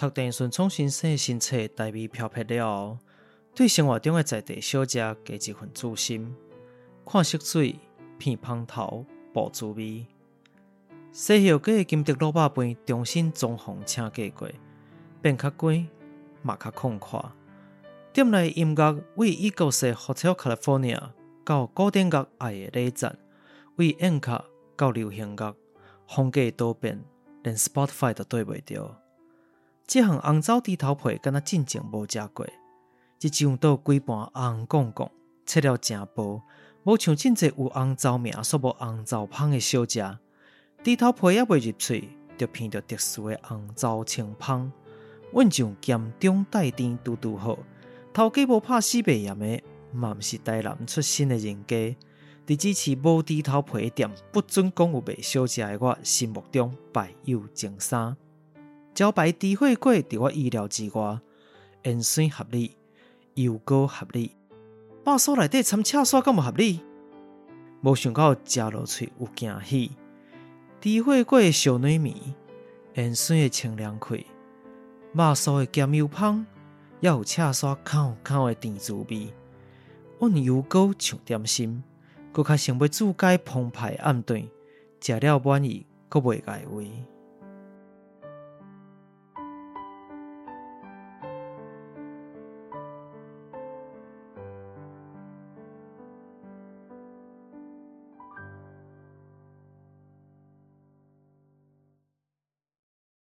读电顺创新生新册台味漂撇了后，对生活中的在地小食加一份注心。看色水，片芳头，爆滋味。西后个金德卤肉饭重新装潢请过过，变较光，嘛较宽阔。店内音乐为异国式 Hotel California 到古典乐爱的礼赞，为演歌到流行乐，风格多变，连 Spotify 都对袂着。这项红糟猪头皮，敢若进前无食过。一上桌规盘红摃摃，切了诚薄，无像真济有红糟名，煞无红糟芳的小食。猪头皮也未入嘴，就闻着特殊诶红糟清芳，阮上咸中带甜，拄拄好。头家无拍死白炎的，嘛毋是台南出身的人家。伫支持无猪头皮店，不准讲有卖小食的我，心目中败有前三。招牌猪血粿伫我意料之外，盐酸合理，油膏合理，肉酥内底掺赤沙敢无合理？无想到食落嘴有惊喜。猪血粿小糯米，盐酸的清凉气，肉酥的咸油香，也有赤沙烤烤的甜滋味。温油膏像点心，阁较想要煮解澎湃暗顿，食了满意，阁袂解胃。